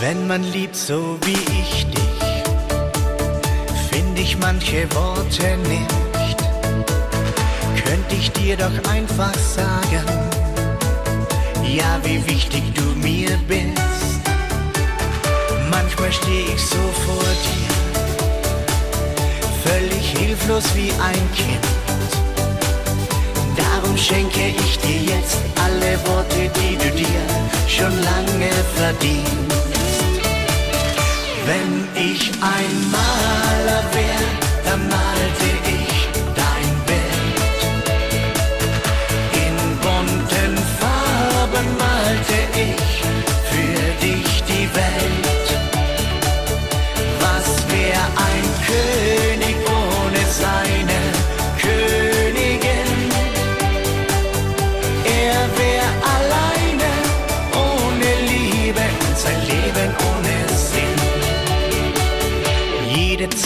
Wenn man liebt so wie ich dich, finde ich manche Worte nicht. Könnte ich dir doch einfach sagen, ja, wie wichtig du mir bist. Manchmal stehe ich so vor dir, völlig hilflos wie ein Kind. Darum schenke ich dir jetzt alle Worte, die du dir schon lange verdienst. Wenn ich ein Maler wär,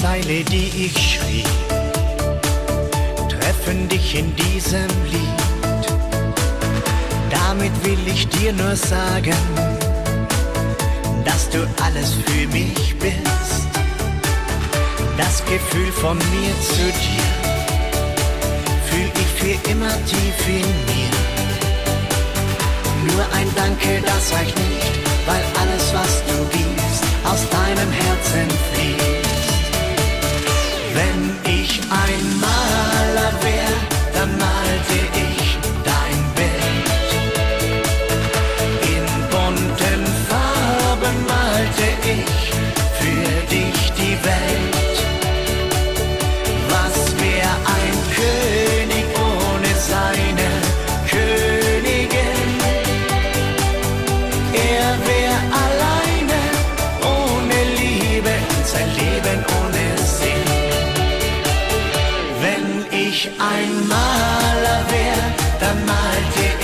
Zeile, die ich schrieb, treffen dich in diesem Lied. Damit will ich dir nur sagen, dass du alles für mich bist. Das Gefühl von mir zu dir fühl ich für immer tief in mir. Nur ein Danke, das reicht dich einmal. ich ein Maler wär, dann malte ich.